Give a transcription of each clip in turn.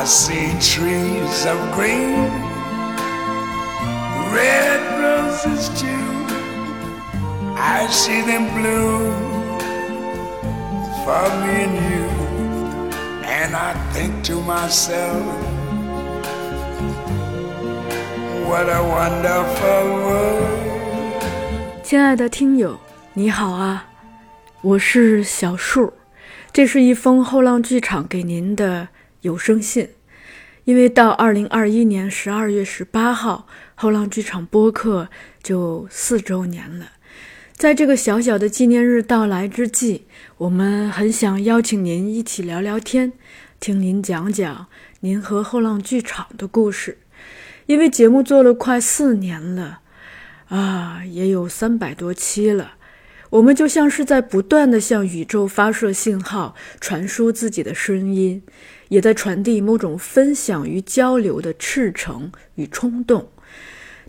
I see trees of green, red roses too. I see them bloom for me and you. And I think to myself, what a wonderful world. 亲爱的听友，你好啊，我是小树，这是一封后浪剧场给您的有声信。因为到二零二一年十二月十八号，后浪剧场播客就四周年了。在这个小小的纪念日到来之际，我们很想邀请您一起聊聊天，听您讲讲您和后浪剧场的故事。因为节目做了快四年了，啊，也有三百多期了，我们就像是在不断的向宇宙发射信号，传输自己的声音，也在传递某种分享与交流的赤诚与冲动。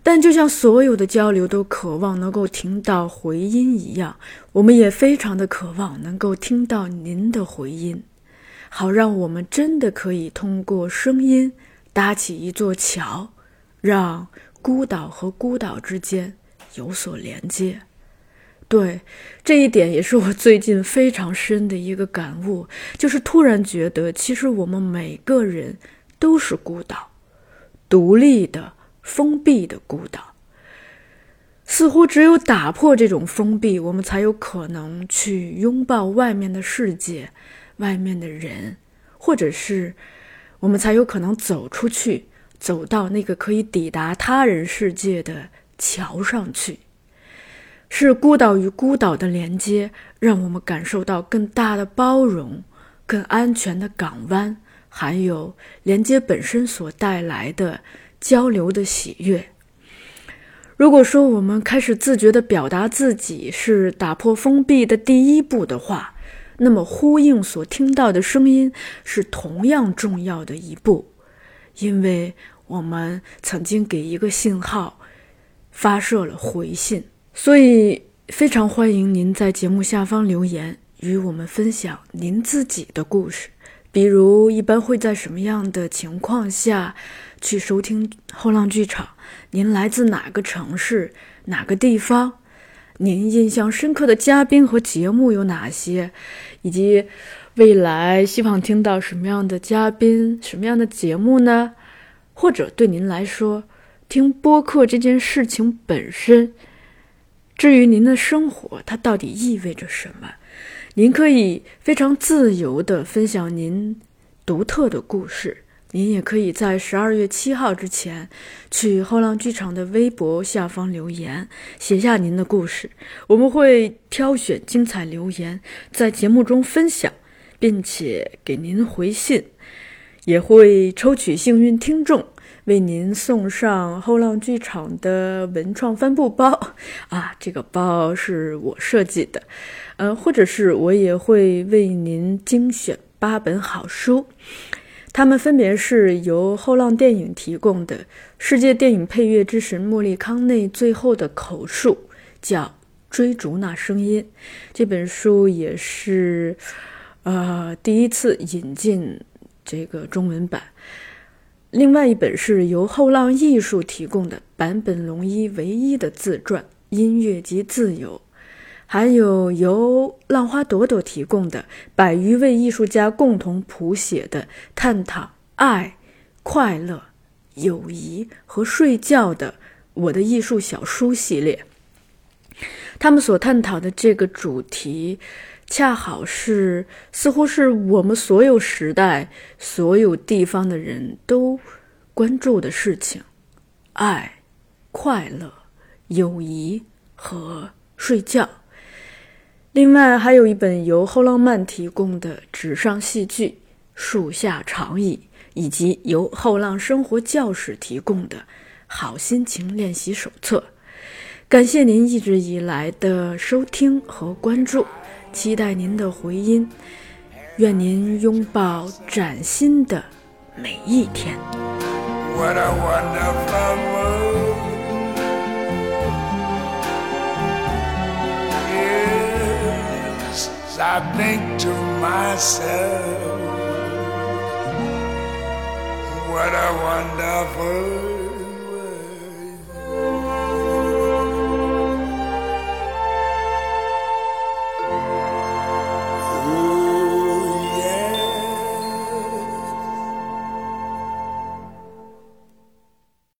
但就像所有的交流都渴望能够听到回音一样，我们也非常的渴望能够听到您的回音，好让我们真的可以通过声音搭起一座桥，让孤岛和孤岛之间有所连接。对，这一点也是我最近非常深的一个感悟，就是突然觉得，其实我们每个人都是孤岛，独立的。封闭的孤岛，似乎只有打破这种封闭，我们才有可能去拥抱外面的世界、外面的人，或者是我们才有可能走出去，走到那个可以抵达他人世界的桥上去。是孤岛与孤岛的连接，让我们感受到更大的包容、更安全的港湾，还有连接本身所带来的。交流的喜悦。如果说我们开始自觉地表达自己是打破封闭的第一步的话，那么呼应所听到的声音是同样重要的一步，因为我们曾经给一个信号发射了回信。所以非常欢迎您在节目下方留言，与我们分享您自己的故事，比如一般会在什么样的情况下。去收听后浪剧场，您来自哪个城市、哪个地方？您印象深刻的嘉宾和节目有哪些？以及未来希望听到什么样的嘉宾、什么样的节目呢？或者对您来说，听播客这件事情本身，至于您的生活，它到底意味着什么？您可以非常自由地分享您独特的故事。您也可以在十二月七号之前，去后浪剧场的微博下方留言，写下您的故事。我们会挑选精彩留言，在节目中分享，并且给您回信，也会抽取幸运听众，为您送上后浪剧场的文创帆布包。啊，这个包是我设计的，呃，或者是我也会为您精选八本好书。它们分别是由后浪电影提供的《世界电影配乐之神莫利康内最后的口述》，叫《追逐那声音》。这本书也是，呃，第一次引进这个中文版。另外一本是由后浪艺术提供的坂本龙一唯一的自传《音乐及自由》。还有由浪花朵朵提供的百余位艺术家共同谱写的探讨爱、快乐、友谊和睡觉的我的艺术小书系列。他们所探讨的这个主题，恰好是似乎是我们所有时代、所有地方的人都关注的事情：爱、快乐、友谊和睡觉。另外还有一本由后浪漫提供的纸上戏剧《树下长椅》，以及由后浪生活教室提供的好心情练习手册。感谢您一直以来的收听和关注，期待您的回音。愿您拥抱崭新的每一天。What a wonderful world. Yes, I think to myself, what a wonderful